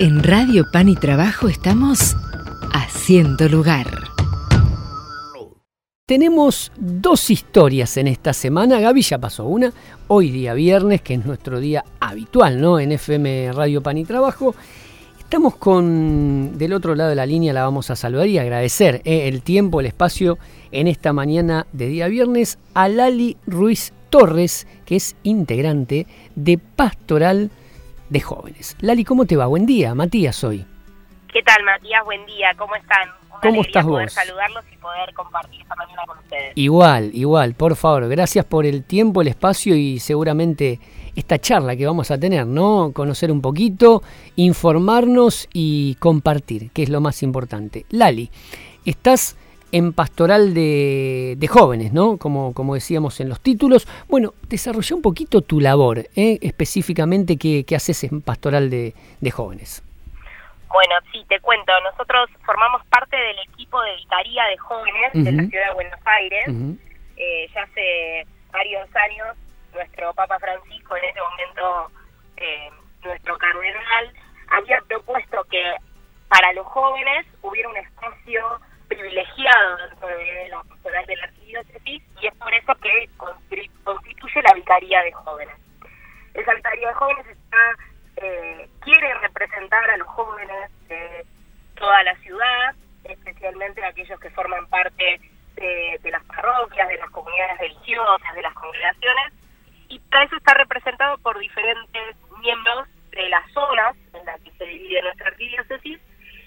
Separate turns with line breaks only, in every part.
En Radio Pan y Trabajo estamos haciendo lugar.
Tenemos dos historias en esta semana. Gaby ya pasó una. Hoy día viernes, que es nuestro día habitual, ¿no? En FM Radio Pan y Trabajo. Estamos con, del otro lado de la línea, la vamos a saludar y agradecer eh, el tiempo, el espacio en esta mañana de día viernes a Lali Ruiz Torres, que es integrante de Pastoral de Jóvenes. Lali, ¿cómo te va? Buen día, Matías hoy.
¿Qué tal, Matías? Buen día, ¿cómo están?
Una ¿Cómo estás
poder
vos?
saludarlos y poder compartir esta mañana con ustedes.
Igual, igual, por favor, gracias por el tiempo, el espacio y seguramente esta charla que vamos a tener, ¿no? Conocer un poquito, informarnos y compartir, que es lo más importante. Lali, estás en pastoral de, de jóvenes, ¿no? Como, como decíamos en los títulos. Bueno, desarrolla un poquito tu labor, ¿eh? específicamente qué, qué haces en pastoral de, de jóvenes.
Bueno, sí, te cuento. Nosotros formamos parte del equipo de vicaría de jóvenes de la ciudad de Buenos Aires. Eh, ya hace varios años, nuestro Papa Francisco, en ese momento eh, nuestro cardenal, había propuesto que para los jóvenes hubiera un espacio privilegiado dentro de la pastoral de la arquidiócesis y es por eso que constituye la vicaría de jóvenes. Esa vicaría de jóvenes eh, quiere representar a los jóvenes de toda la ciudad, especialmente aquellos que forman parte de, de las parroquias, de las comunidades religiosas, de las congregaciones, y para eso está representado por diferentes miembros de las zonas en las que se divide nuestra arquidiócesis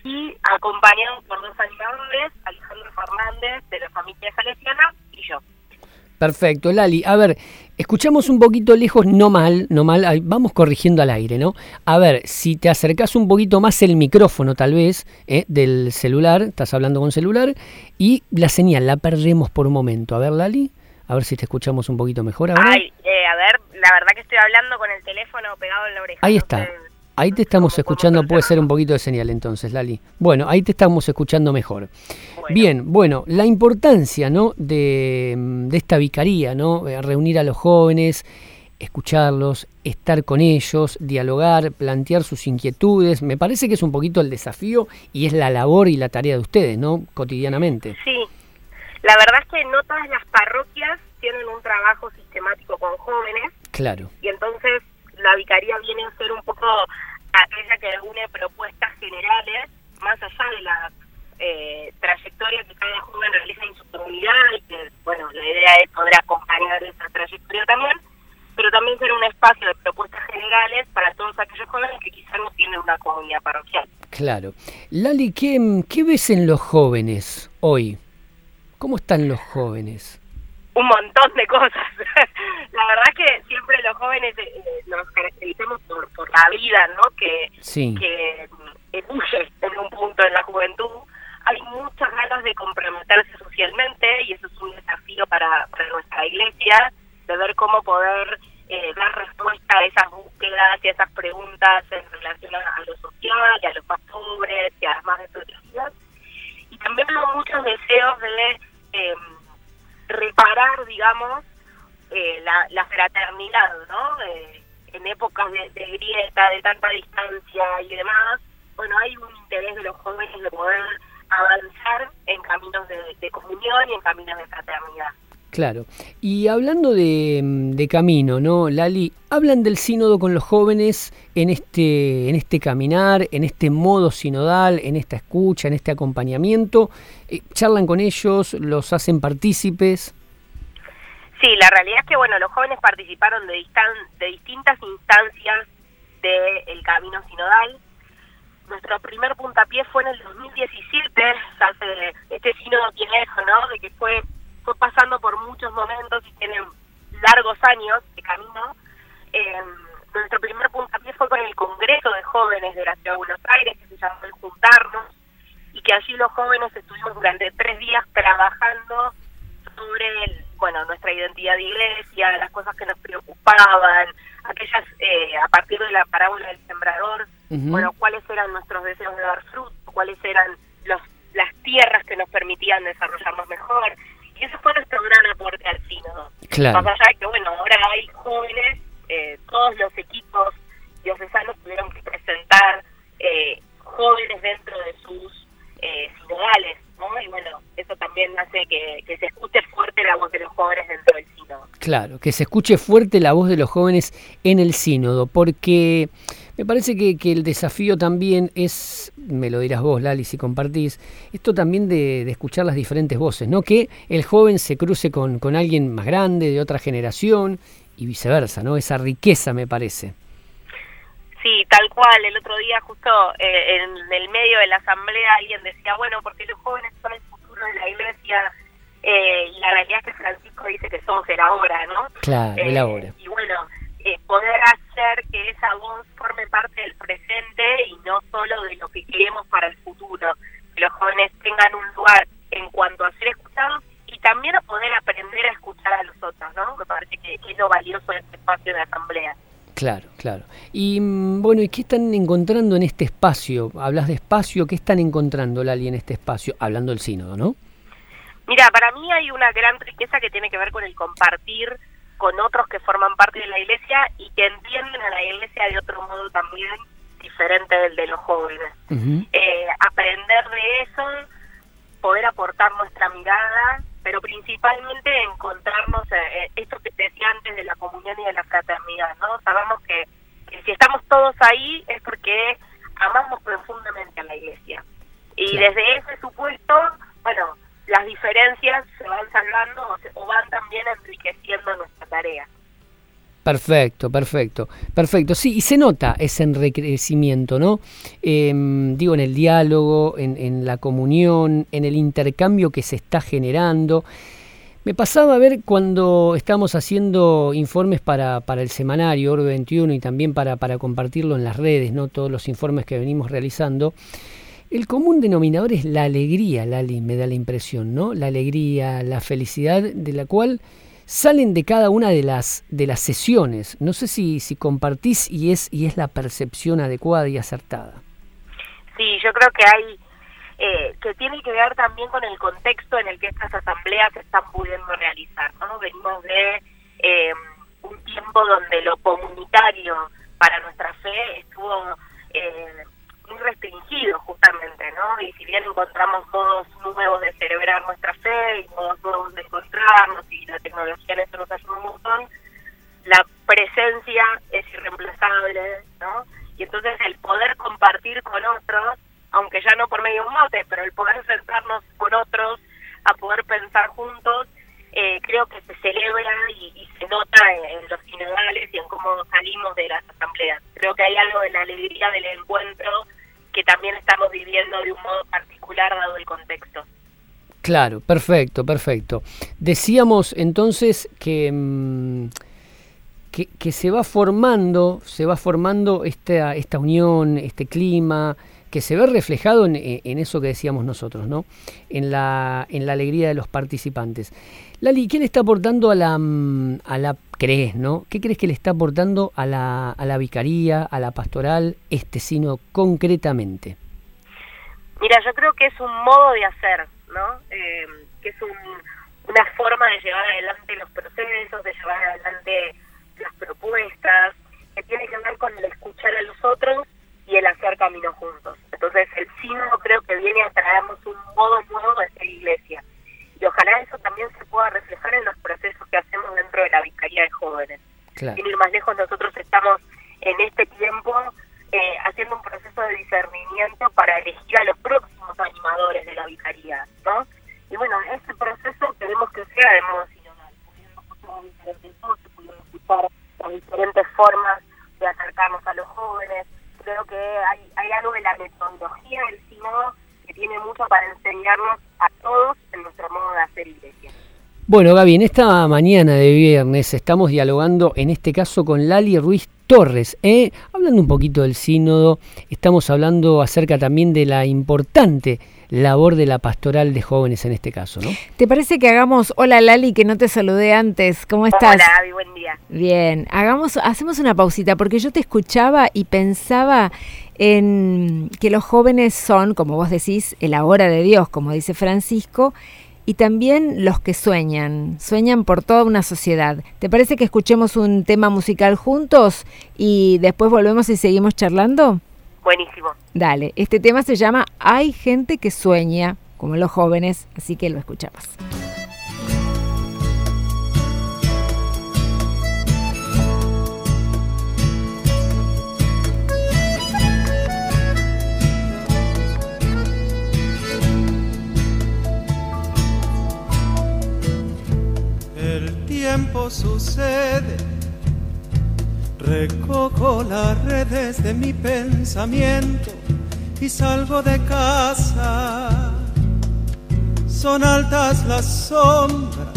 y acompañado por dos animadores, Alejandro Fernández de la familia Salesiana y yo.
Perfecto, Lali. A ver, escuchamos un poquito lejos, no mal, no mal, vamos corrigiendo al aire, ¿no? A ver, si te acercás un poquito más el micrófono, tal vez, ¿eh? del celular, estás hablando con celular, y la señal la perdemos por un momento. A ver, Lali, a ver si te escuchamos un poquito mejor ahora.
Ay, eh, a ver, la verdad que estoy hablando con el teléfono pegado en la oreja.
Ahí
no
está.
sé-
Ahí te estamos escuchando, puede ser un poquito de señal entonces, Lali. Bueno, ahí te estamos escuchando mejor.
Bueno.
Bien, bueno, la importancia ¿no? de, de esta vicaría, ¿no? Eh, reunir a los jóvenes, escucharlos, estar con ellos, dialogar, plantear sus inquietudes. Me parece que es un poquito el desafío y es la labor y la tarea de ustedes, ¿no? Cotidianamente.
Sí, la verdad es que no todas las parroquias tienen un trabajo sistemático con jóvenes
Claro,
y entonces la vicaría viene a ser un poco aquella que reúne propuestas generales más allá de la eh, trayectoria que cada joven realiza en su comunidad y que, bueno, la idea es poder acompañar esa trayectoria también, pero también ser un espacio de propuestas generales para todos aquellos jóvenes que quizás no tienen una comunidad parroquial.
claro. Lali, ¿qué, qué ves en los jóvenes hoy? ¿Cómo están los jóvenes?
Un montón de cosas. la verdad es que siempre los jóvenes eh, eh, nos caracterizamos por, por la vida, ¿no? Que,
Sí.
que ebulle en un punto en la juventud. Hay muchas ganas de comprometerse socialmente y eso es un desafío para, para nuestra iglesia, de ver cómo poder eh, dar respuesta a esas búsquedas y a esas preguntas en relación a, a lo social y a los más pobres y a las más desprotegidas. Y también veo muchos deseos de... Eh, reparar, digamos, eh, la, la fraternidad, ¿no? Eh, en épocas de, de grieta, de tanta distancia y demás, bueno, hay un interés de los jóvenes de poder avanzar en caminos de, de comunión y en caminos de fraternidad.
Claro. Y hablando de, de camino, ¿no, Lali? Hablan del sínodo con los jóvenes en este, en este caminar, en este modo sinodal, en esta escucha, en este acompañamiento. Eh, charlan con ellos, los hacen partícipes.
Sí, la realidad es que, bueno, los jóvenes participaron de, distan- de distintas instancias del camino sinodal. Nuestro primer puntapié fue en el 2017, hace este sínodo tiene eso, ¿no? De que fue, fue pasando por muchos momentos y tiene largos años de camino. Eh, nuestro primer puntapié fue con el Congreso de Jóvenes de la Ciudad de Buenos Aires, que se llamó El Juntarnos, y que allí los jóvenes estuvimos durante tres días trabajando sobre el- bueno nuestra identidad de iglesia, las cosas que nos preocupaban, aquellas eh, a partir de la parábola del sembrador,
Ujú.
bueno cuáles eran nuestros deseos de dar fruto, cuáles eran los las tierras que nos permitían desarrollarnos mejor y eso fue nuestro gran aporte al sínodo.
Claro.
Más que
se escuche fuerte la voz de los jóvenes en el sínodo, porque me parece que, el desafío también es, me lo dirás vos, Lali, si compartís, esto también de, escuchar las diferentes voces, ¿no? Que el joven se cruce con, con alguien más grande, de otra generación, y viceversa, ¿no? Esa riqueza, me parece.
Sí, tal cual. El otro día, justo eh, en el medio de la asamblea, alguien decía, bueno, porque los jóvenes son el futuro de la iglesia, eh, y la realidad es que Francisco dice que somos el ahora, ¿no?
Claro, el eh, ahora.
Y bueno, poder hacer que esa voz forme parte del presente y no solo de lo que queremos para el futuro. Que los jóvenes tengan un lugar en cuanto a ser escuchados y también a poder aprender a escuchar a los otros, ¿no? Me parece que, es lo valioso de este espacio de asamblea.
Claro, claro. Y mm, bueno, ¿y qué están encontrando en este espacio? Hablas de espacio, ¿qué están encontrando, Lali, en este espacio? Hablando del sínodo, ¿no?
Mira, para mí hay una gran riqueza que tiene que ver con el compartir con otros que forman parte de la iglesia y que entienden a la iglesia de otro modo también diferente del de los jóvenes. Eh, aprender de eso, poder aportar nuestra mirada, pero principalmente encontrarnos, eh, eh, esto que te decía antes de la comunión y de la fraternidad, ¿no? Sabemos que, si estamos todos ahí es porque amamos profundamente a la iglesia. Y desde ese supuesto, bueno, las diferencias se van salvando o, van también enriqueciendo nuestra tarea.
Perfecto, perfecto, perfecto. Sí, y se nota ese enriquecimiento, ¿no? Em, digo, en el diálogo, en, en, la comunión, en el intercambio que se está generando. Me pasaba a ver cuando estábamos haciendo informes para, para el semanario Oro 21 y también para, para compartirlo en las redes, ¿no? Todos los informes que venimos realizando. El común denominador es la alegría, Lali, me da la impresión, ¿no? La alegría, la felicidad de la cual salen de cada una de las de las sesiones. No sé si, si compartís y es y es la percepción adecuada y acertada.
Sí, yo creo que hay eh, que tiene que ver también con el contexto en el que estas asambleas se están pudiendo realizar. ¿no? Venimos de eh, un tiempo donde lo comunitario para nuestra fe estuvo eh, muy restringido justamente, ¿no? Y si bien encontramos modos nuevos de celebrar nuestra fe y modos nuevos de encontrarnos y la tecnología en eso nos ayuda un montón, la presencia es irreemplazable, ¿no? Y entonces el poder compartir con otros, aunque ya no por medio de un mote, pero el poder sentarnos con otros a poder pensar juntos, eh, creo que se celebra y, se nota en, los sinodales y en cómo salimos de las asambleas. Creo que hay algo de la alegría del encuentro que también estamos viviendo de un modo particular dado el contexto.
Claro, perfecto, perfecto. Decíamos entonces que, mm, que, se va formando, se va formando esta, esta unión, este clima, que se ve reflejado en, en, eso que decíamos nosotros, ¿no? En la, en la alegría de los participantes. Lali, ¿qué le está aportando a la, mm, a la crees, ¿no? ¿Qué crees que le está aportando a la, a la vicaría, a la pastoral, este sino concretamente?
Mira, yo creo que es un modo de hacer, ¿no? Eh, que es una forma de llevar adelante los procesos, de llevar adelante las propuestas, que tiene que ver con el escuchar a los otros y el hacer camino juntos. Entonces, el sínodo creo que viene a traernos un modo nuevo de ser iglesia y ojalá eso también se pueda reflejar en los procesos que hacemos dentro de la Vicaría de Jóvenes. Sin ir más lejos, nosotros estamos en este tiempo eh, haciendo un proceso de discernimiento para elegir a los próximos animadores de la Vicaría, ¿no? Y bueno, ese proceso queremos que sea de modo sinodal, pudiendo escuchar las diferentes formas de acercarnos a los jóvenes. Creo que hay, hay algo de la metodología del sínodo que tiene mucho para enseñarnos a todos en nuestro modo de hacer iglesia.
Bueno, Gaby, en esta mañana de viernes estamos dialogando, en este caso, con Lali Ruiz Torres. ¿eh? Hablando un poquito del sínodo, estamos hablando acerca también de la importante labor de la pastoral de jóvenes en este caso, ¿no?
¿Te parece que hagamos, hola Lali, que no te saludé antes, ¿cómo estás?
Hola Gaby, buen día.
Bien, hagamos, hacemos una pausita, porque yo te escuchaba y pensaba en que los jóvenes son, como vos decís, el ahora de Dios, como dice Francisco, y también los que sueñan, sueñan por toda una sociedad. ¿Te parece que escuchemos un tema musical juntos y después volvemos y seguimos charlando?
Buenísimo.
Dale, este tema se llama Hay gente que sueña, como los jóvenes, así que lo escuchamos.
Sucede. Recojo las redes de mi pensamiento y salgo de casa. Son altas las sombras,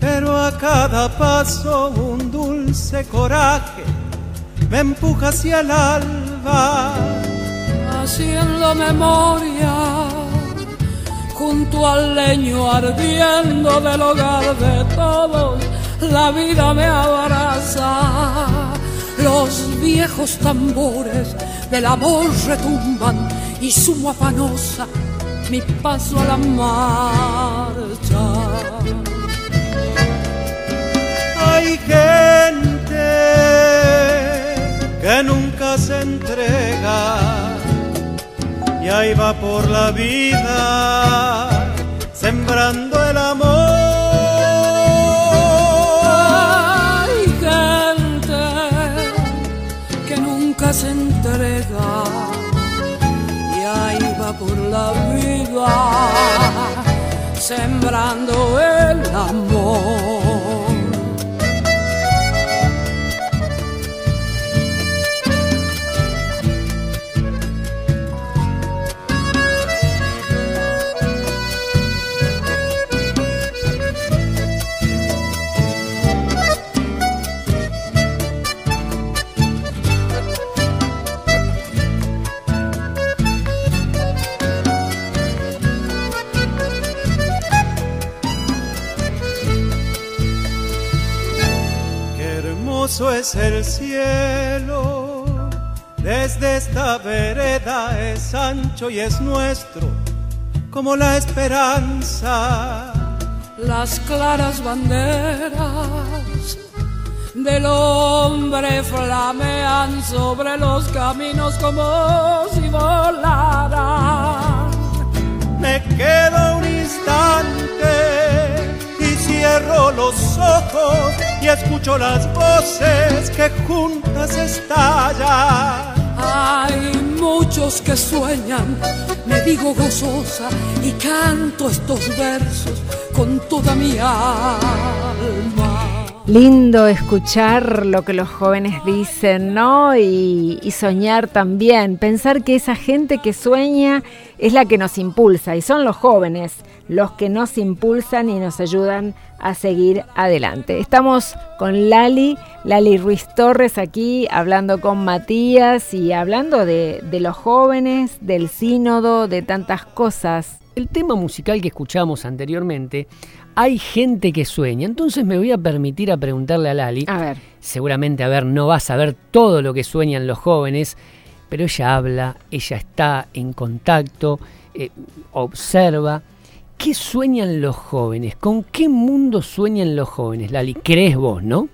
pero a cada paso un dulce coraje me empuja hacia el alba.
Haciendo memoria junto al leño ardiendo del hogar de todos, la vida me abraza. Los viejos tambores del amor retumban y sumo afanosa mi paso a la marcha.
Hay gente que nunca se entrega y ahí va por la vida sembrando el amor.
Hay gente que nunca se entrega y ahí va por la vida sembrando el amor.
Es el cielo, desde esta vereda es ancho y es nuestro, como la esperanza.
Las claras banderas del hombre flamean sobre los caminos como si volaran.
Me quedo un instante cierro los ojos y escucho las voces que juntas estallan.
Hay muchos que sueñan, me digo gozosa y canto estos versos con toda mi alma.
Lindo escuchar lo que los jóvenes dicen, ¿no? Y, soñar también, pensar que esa gente que sueña es la que nos impulsa y son los jóvenes los que nos impulsan y nos ayudan a seguir adelante. Estamos con Lali, Lali Ruiz Torres aquí hablando con Matías y hablando de, de los jóvenes, del sínodo, de tantas cosas.
El tema musical que escuchamos anteriormente, hay gente que sueña, entonces me voy a permitir a preguntarle a Lali.
A ver.
Seguramente, a ver, no va a saber todo lo que sueñan los jóvenes, pero ella habla, ella está en contacto, eh, observa. ¿Qué sueñan los jóvenes? ¿Con qué mundo sueñan los jóvenes, Lali? ¿Crees vos, no?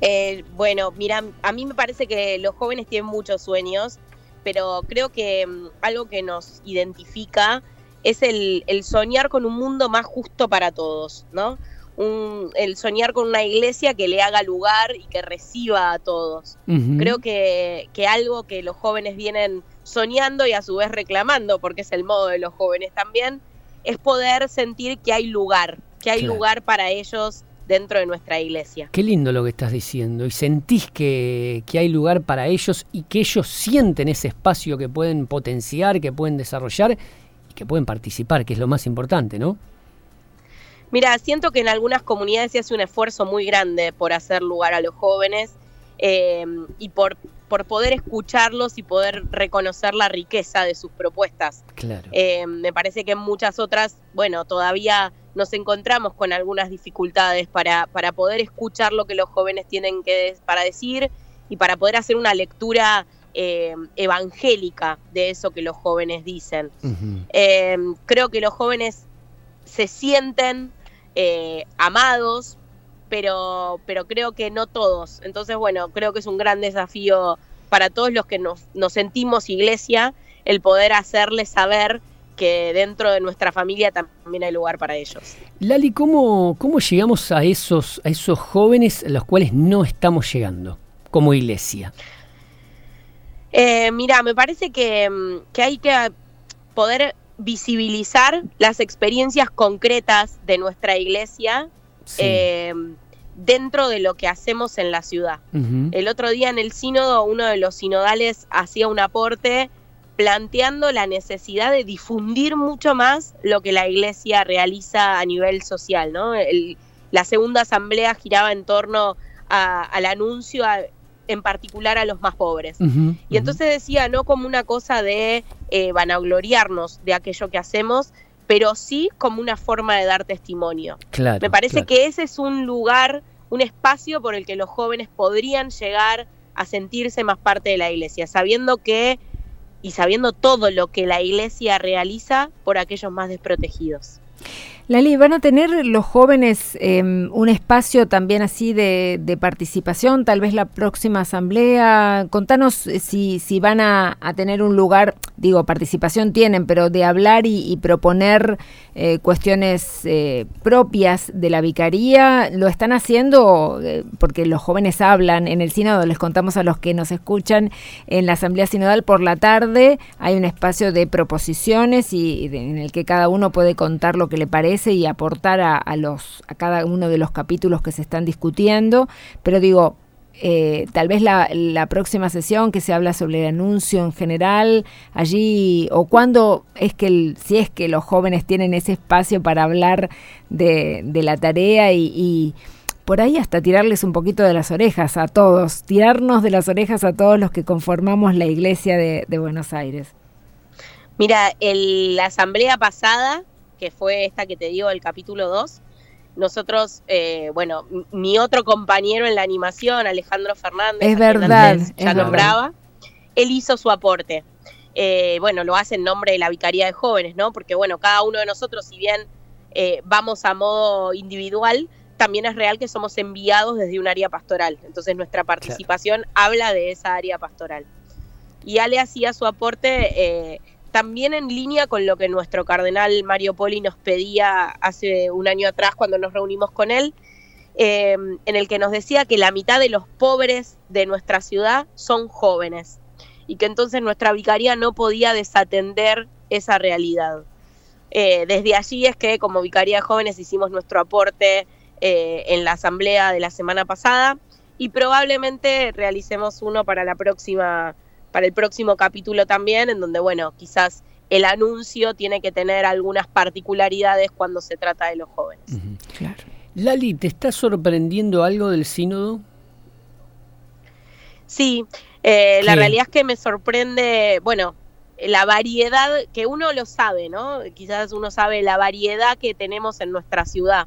Eh, bueno, mira, a mí me parece que los jóvenes tienen muchos sueños, pero creo que um, algo que nos identifica es el, el, soñar con un mundo más justo para todos, ¿no? Un, el soñar con una iglesia que le haga lugar y que reciba a todos. Uh -huh. Creo que, que algo que los jóvenes vienen soñando y a su vez reclamando, porque es el modo de los jóvenes también, es poder sentir que hay lugar, que hay claro. lugar para ellos dentro de nuestra iglesia.
Qué lindo lo que estás diciendo. Y sentís que, que, hay lugar para ellos y que ellos sienten ese espacio que pueden potenciar, que pueden desarrollar y que pueden participar, que es lo más importante, ¿no?
Mira, siento que en algunas comunidades se hace un esfuerzo muy grande por hacer lugar a los jóvenes eh, y por, por poder escucharlos y poder reconocer la riqueza de sus propuestas.
Claro.
Eh, me parece que en muchas otras, bueno, todavía nos encontramos con algunas dificultades para, para poder escuchar lo que los jóvenes tienen que para decir y para poder hacer una lectura eh, evangélica de eso que los jóvenes dicen. Uh -huh. eh, creo que los jóvenes se sienten eh, amados, pero, pero creo que no todos. Entonces, bueno, creo que es un gran desafío para todos los que nos, nos sentimos iglesia el poder hacerles saber que dentro de nuestra familia también hay lugar para ellos.
Lali, ¿cómo, cómo llegamos a esos, a esos jóvenes a los cuales no estamos llegando como iglesia?
Eh, mira, me parece que, que, hay que poder visibilizar las experiencias concretas de nuestra iglesia eh, dentro de lo que hacemos en la ciudad. El otro día en el sínodo, uno de los sinodales hacía un aporte planteando la necesidad de difundir mucho más lo que la iglesia realiza a nivel social. ¿no? la segunda asamblea giraba en torno al anuncio en particular a los más pobres. y entonces decía, no como una cosa de eh, vanagloriarnos de aquello que hacemos, pero sí como una forma de dar testimonio. Me parece que ese es un lugar, un espacio por el que los jóvenes podrían llegar a sentirse más parte de la iglesia, sabiendo que y sabiendo todo lo que la iglesia realiza por aquellos más desprotegidos.
Lali, ¿van a tener los jóvenes em, un espacio también así de, participación? Tal vez la próxima asamblea. Contanos eh, si, si van a, tener un lugar, digo, participación tienen, pero de hablar y, proponer eh, cuestiones eh, propias de la vicaría. ¿Lo están haciendo? porque los jóvenes hablan en el sínodo, les contamos a los que nos escuchan en la asamblea sinodal por la tarde. Hay un espacio de proposiciones y en el que cada uno puede contar lo que le parece y aportar a, los, a cada uno de los capítulos que se están discutiendo, pero digo, eh, tal vez la, próxima sesión que se habla sobre el anuncio en general, allí, o cuándo es que, si es que los jóvenes tienen ese espacio para hablar de, la tarea y, por ahí hasta tirarles un poquito de las orejas a todos, tirarnos de las orejas a todos los que conformamos la iglesia de, Buenos Aires.
Mira, la asamblea pasada que fue esta que te digo, el capítulo 2, nosotros, eh, bueno, mi otro compañero en la animación, Alejandro Fernández,
es verdad,
ya nombraba, él hizo su aporte. Eh, bueno, lo hace en nombre de la Vicaría de Jóvenes, ¿no? Porque, bueno, cada uno de nosotros, si bien eh, vamos a modo individual, también es real que somos enviados desde un área pastoral. Entonces, nuestra participación habla de esa área pastoral. Y Ale hacía su aporte también en línea con lo que nuestro cardenal Mario Poli nos pedía hace un año atrás cuando nos reunimos con él, eh, en el que nos decía que la mitad de los pobres de nuestra ciudad son jóvenes y que entonces nuestra vicaría no podía desatender esa realidad. Eh, desde allí es que como Vicaría de Jóvenes hicimos nuestro aporte eh, en la asamblea de la semana pasada y probablemente realicemos uno para la próxima para el próximo capítulo también, en donde, bueno, quizás el anuncio tiene que tener algunas particularidades cuando se trata de los jóvenes.
claro. Lali, ¿te está sorprendiendo algo del sínodo?
Sí, eh, la realidad es que me sorprende, bueno, la variedad, que uno lo sabe, ¿no? Quizás uno sabe la variedad que tenemos en nuestra ciudad,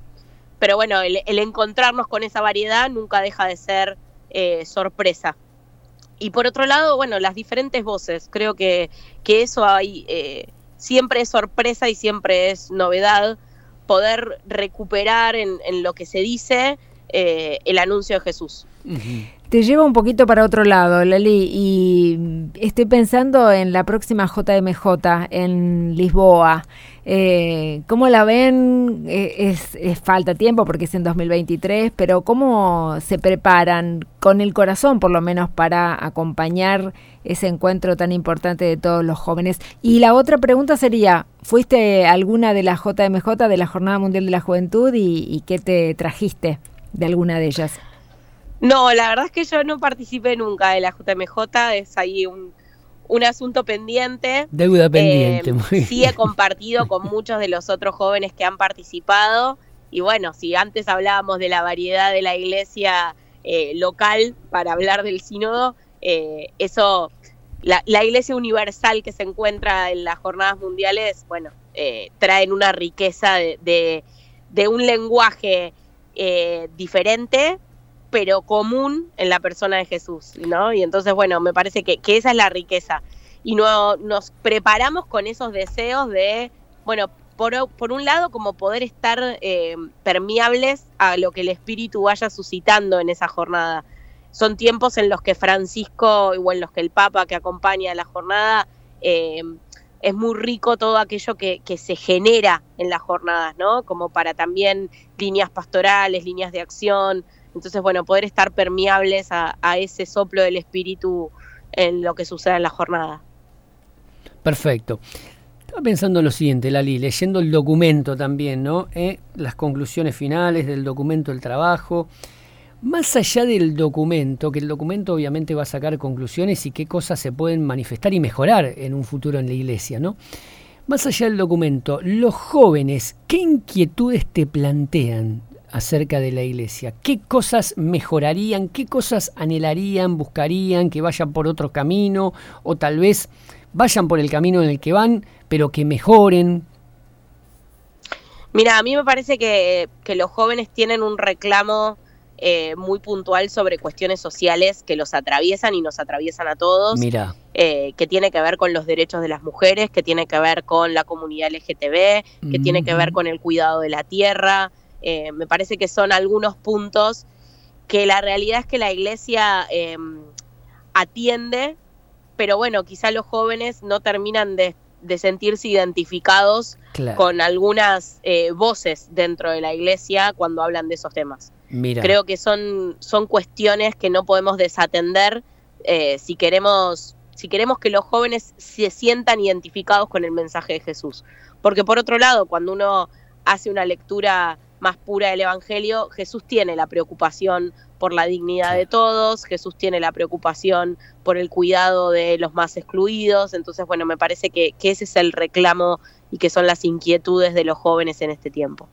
pero bueno, el, encontrarnos con esa variedad nunca deja de ser eh, sorpresa. Y por otro lado, bueno, las diferentes voces. Creo que, que eso hay, eh, siempre es sorpresa y siempre es novedad poder recuperar en, en lo que se dice eh, el anuncio de Jesús.
Te llevo un poquito para otro lado, Lali, y estoy pensando en la próxima JMJ en Lisboa. Eh, ¿Cómo la ven? Eh, es, falta tiempo porque es en 2023, pero ¿cómo se preparan con el corazón, por lo menos, para acompañar ese encuentro tan importante de todos los jóvenes? Y la otra pregunta sería, ¿fuiste alguna de las JMJ, de la Jornada Mundial de la Juventud, y qué te trajiste de alguna de ellas?
No, la verdad es que yo no participé nunca de la JMJ, es ahí un, asunto pendiente.
Deuda pendiente,
eh, Sí he compartido con muchos de los otros jóvenes que han participado. Y bueno, si antes hablábamos de la variedad de la iglesia eh, local para hablar del sínodo, eh, eso, la, iglesia universal que se encuentra en las jornadas mundiales, bueno, traen una riqueza de, de un lenguaje diferente, pero común en la persona de Jesús, ¿no? Y entonces, bueno, me parece que, esa es la riqueza. Y no, nos preparamos con esos deseos de, bueno, por, por un lado, como poder estar eh, permeables a lo que el Espíritu vaya suscitando en esa jornada. Son tiempos en los que Francisco, o en los que el Papa que acompaña la jornada, eh, es muy rico todo aquello que, que, se genera en las jornadas, ¿no? Como para también líneas pastorales, líneas de acción, entonces, bueno, poder estar permeables a, ese soplo del espíritu en lo que suceda en la jornada.
Perfecto. Estaba pensando en lo siguiente, Lali, leyendo el documento también, ¿no? Eh, las conclusiones finales del documento del trabajo. Más allá del documento, que el documento obviamente va a sacar conclusiones y qué cosas se pueden manifestar y mejorar en un futuro en la iglesia, ¿no? Más allá del documento, los jóvenes, ¿qué inquietudes te plantean acerca de la iglesia? ¿Qué cosas mejorarían? ¿Qué cosas anhelarían, buscarían que vayan por otro camino? O tal vez vayan por el camino en el que van, pero que mejoren.
Mira, a mí me parece que, los jóvenes tienen un reclamo eh, muy puntual sobre cuestiones sociales que los atraviesan y nos atraviesan a todos.
Mira.
Eh, que tiene que ver con los derechos de las mujeres, que tiene que ver con la comunidad LGTB, que tiene que ver con el cuidado de la tierra. Eh, me parece que son algunos puntos que la realidad es que la iglesia em, atiende, pero bueno, quizá los jóvenes no terminan de, sentirse identificados con algunas voces dentro de la iglesia cuando hablan de esos temas. Creo que son, son cuestiones que no podemos desatender eh, si queremos si queremos que los jóvenes se sientan identificados con el mensaje de Jesús. Porque por otro lado, cuando uno hace una lectura más pura del Evangelio, Jesús tiene la preocupación por la dignidad de todos, Jesús tiene la preocupación por el cuidado de los más excluidos, entonces bueno, me parece que, ese es el reclamo y que son las inquietudes de los jóvenes en este tiempo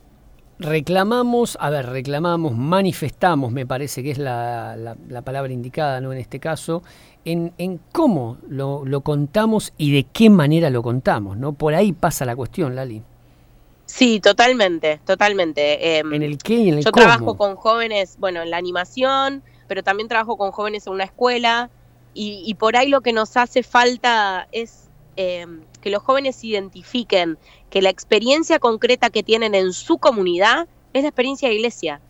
reclamamos, a ver, reclamamos, manifestamos, me parece que es la, palabra indicada ¿no? en este caso, en, en cómo lo, contamos y de qué manera lo contamos, ¿no? Por ahí pasa la cuestión, Lali.
Sí, totalmente, totalmente.
Em, en el qué y en el
Yo trabajo con jóvenes, bueno, en la animación, pero también trabajo con jóvenes en una escuela y, y por ahí lo que nos hace falta es em, que los jóvenes identifiquen que la experiencia concreta que tienen en su comunidad es la experiencia de iglesia,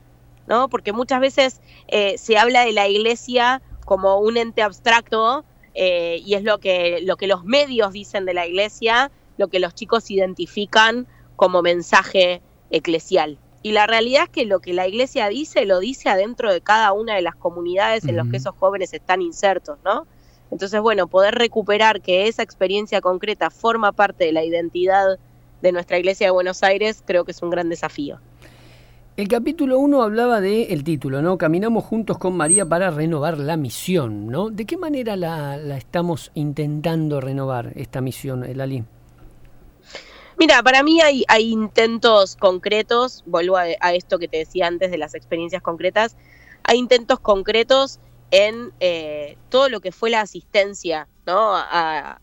¿no? Porque muchas veces eh, se habla de la iglesia como un ente abstracto eh, y es lo que, lo que los medios dicen de la iglesia, lo que los chicos identifican como mensaje eclesial. Y la realidad es que lo que la iglesia dice, lo dice adentro de cada una de las comunidades en las que esos jóvenes están insertos, ¿no? Entonces, bueno, poder recuperar que esa experiencia concreta forma parte de la identidad de nuestra iglesia de Buenos Aires, creo que es un gran desafío.
El capítulo 1 hablaba del el título, ¿no? Caminamos juntos con María para renovar la misión, ¿no? ¿De qué manera la, estamos intentando renovar esta misión, Elali?
Mira, para mí hay, hay intentos concretos, vuelvo a, esto que te decía antes de las experiencias concretas, hay intentos concretos en eh, todo lo que fue la asistencia, ¿no? A,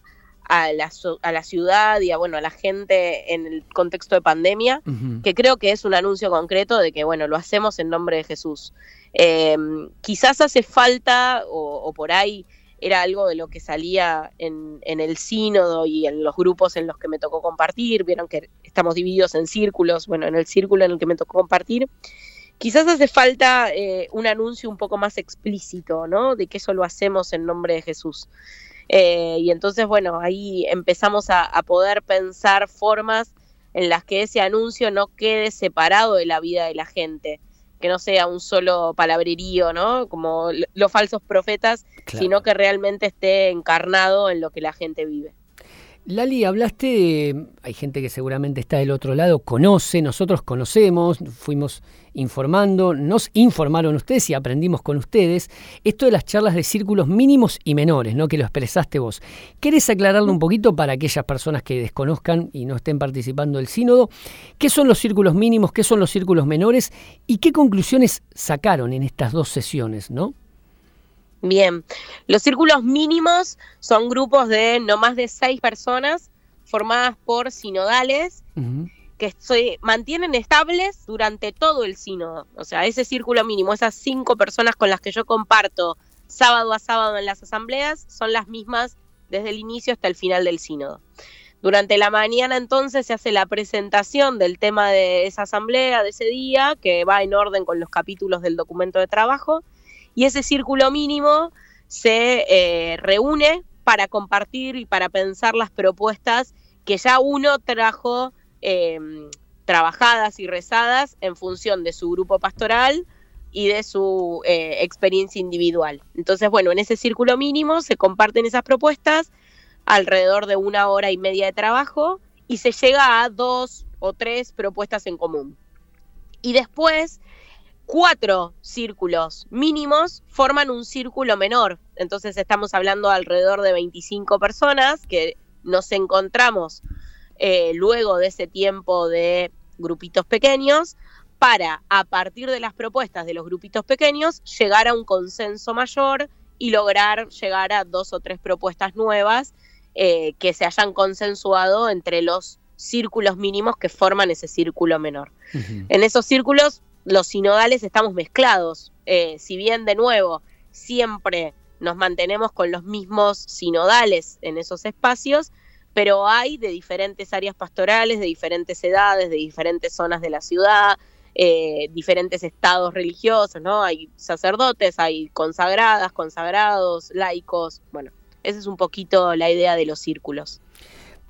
a la, a la ciudad y a, bueno, a la gente en el contexto de pandemia, que creo que es un anuncio concreto de que, bueno, lo hacemos en nombre de Jesús. Em, quizás hace falta, o, por ahí era algo de lo que salía en, el sínodo y en los grupos en los que me tocó compartir, vieron que estamos divididos en círculos, bueno, en el círculo en el que me tocó compartir. Quizás hace falta eh, un anuncio un poco más explícito, ¿no? De que eso lo hacemos en nombre de Jesús. Eh, y entonces, bueno, ahí empezamos a, poder pensar formas en las que ese anuncio no quede separado de la vida de la gente, que no sea un solo palabrerío, ¿no? Como los falsos profetas, sino que realmente esté encarnado en lo que la gente vive.
Lali, hablaste, hay gente que seguramente está del otro lado, conoce, nosotros conocemos, fuimos informando, nos informaron ustedes y aprendimos con ustedes esto de las charlas de círculos mínimos y menores, ¿no? que lo expresaste vos. ¿Querés aclararlo un poquito para aquellas personas que desconozcan y no estén participando del sínodo? ¿Qué son los círculos mínimos, qué son los círculos menores y qué conclusiones sacaron en estas dos sesiones, ¿no?
Bien, los círculos mínimos son grupos de no más de seis personas formadas por sinodales que se mantienen estables durante todo el sínodo. O sea, ese círculo mínimo, esas cinco personas con las que yo comparto sábado a sábado en las asambleas, son las mismas desde el inicio hasta el final del sínodo. Durante la mañana entonces se hace la presentación del tema de esa asamblea, de ese día, que va en orden con los capítulos del documento de trabajo y ese círculo mínimo se eh, reúne para compartir y para pensar las propuestas que ya uno trajo em, trabajadas y rezadas en función de su grupo pastoral y de su eh, experiencia individual. Entonces, bueno, en ese círculo mínimo se comparten esas propuestas alrededor de una hora y media de trabajo y se llega a dos o tres propuestas en común. Y después, cuatro círculos mínimos forman un círculo menor. Entonces estamos hablando alrededor de 25 personas que nos encontramos eh, luego de ese tiempo de grupitos pequeños para, a partir de las propuestas de los grupitos pequeños, llegar a un consenso mayor y lograr llegar a dos o tres propuestas nuevas eh, que se hayan consensuado entre los círculos mínimos que forman ese círculo menor. En esos círculos, los sinodales estamos mezclados. Eh, si bien, de nuevo, siempre nos mantenemos con los mismos sinodales en esos espacios, pero hay de diferentes áreas pastorales, de diferentes edades, de diferentes zonas de la ciudad, eh, diferentes estados religiosos, ¿no? Hay sacerdotes, hay consagradas, consagrados, laicos, bueno, esa es un poquito la idea de los círculos.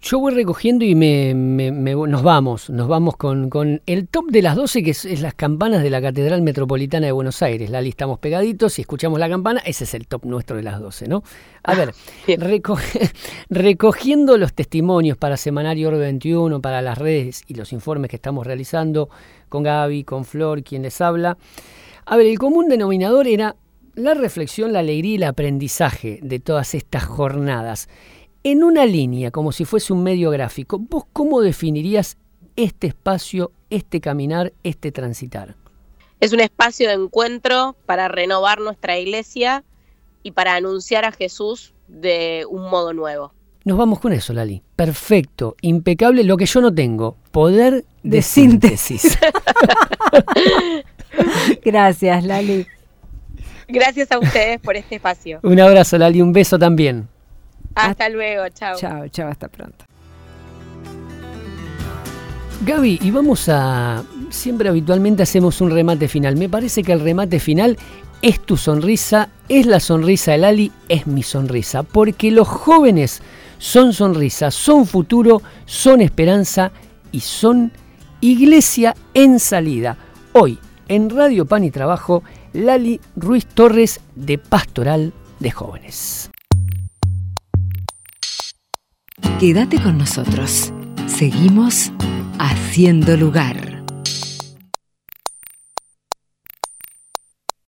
Yo voy recogiendo y me, nos vamos, nos vamos con, el top de las 12, que es, las campanas de la Catedral Metropolitana de Buenos Aires. La listamos pegaditos y escuchamos la campana, ese es el top nuestro de las 12, ¿no? A ver, recogiendo los testimonios para Semanario Oro 21, para las redes y los informes que estamos realizando con Gaby, con Flor, quien les habla. A ver, el común denominador era la reflexión, la alegría y el aprendizaje de todas estas jornadas. En una línea, como si fuese un medio gráfico, ¿vos cómo definirías este espacio, este caminar, este transitar?
Es un espacio de encuentro para renovar nuestra iglesia y para anunciar a Jesús de un modo nuevo.
Nos vamos con eso, Lali. Perfecto, impecable. Lo que yo no tengo, poder de, síntesis.
Gracias, Lali.
Gracias a ustedes por este espacio.
Un abrazo, Lali, un beso también.
Hasta luego, chao.
Chao, chao, hasta pronto.
Gaby, y vamos a... Siempre habitualmente hacemos un remate final. Me parece que el remate final es tu sonrisa, es la sonrisa de Lali, es mi sonrisa. Porque los jóvenes son sonrisa, son futuro, son esperanza y son iglesia en salida. Hoy, en Radio Pan y Trabajo, Lali Ruiz Torres de Pastoral de Jóvenes.
Quédate con nosotros. Seguimos haciendo lugar.